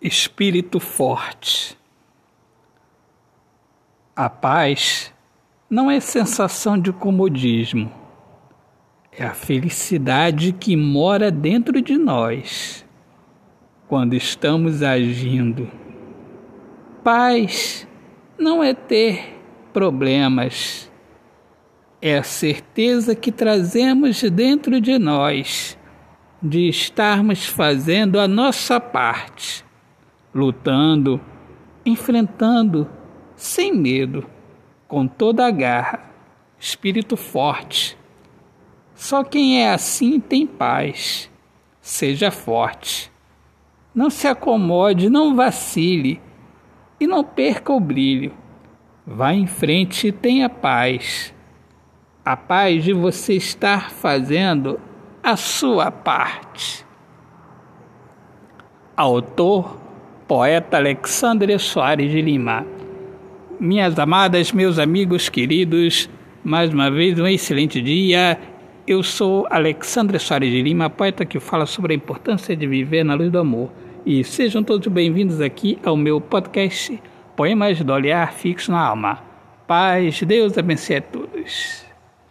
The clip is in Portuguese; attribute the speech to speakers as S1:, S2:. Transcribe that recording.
S1: espírito forte. A paz não é sensação de comodismo, é a felicidade que mora dentro de nós quando estamos agindo. Paz não é ter problemas, é a certeza que trazemos dentro de nós de estarmos fazendo a nossa parte lutando, enfrentando sem medo, com toda a garra, espírito forte. Só quem é assim tem paz. Seja forte. Não se acomode, não vacile e não perca o brilho. Vá em frente e tenha paz. A paz de você estar fazendo a sua parte. Autor poeta Alexandre Soares de Lima. Minhas amadas, meus amigos queridos, mais uma vez um excelente dia. Eu sou Alexandre Soares de Lima, poeta que fala sobre a importância de viver na luz do amor. E sejam todos bem-vindos aqui ao meu podcast Poemas do Olhar Fixo na Alma. Paz, Deus abençoe a todos.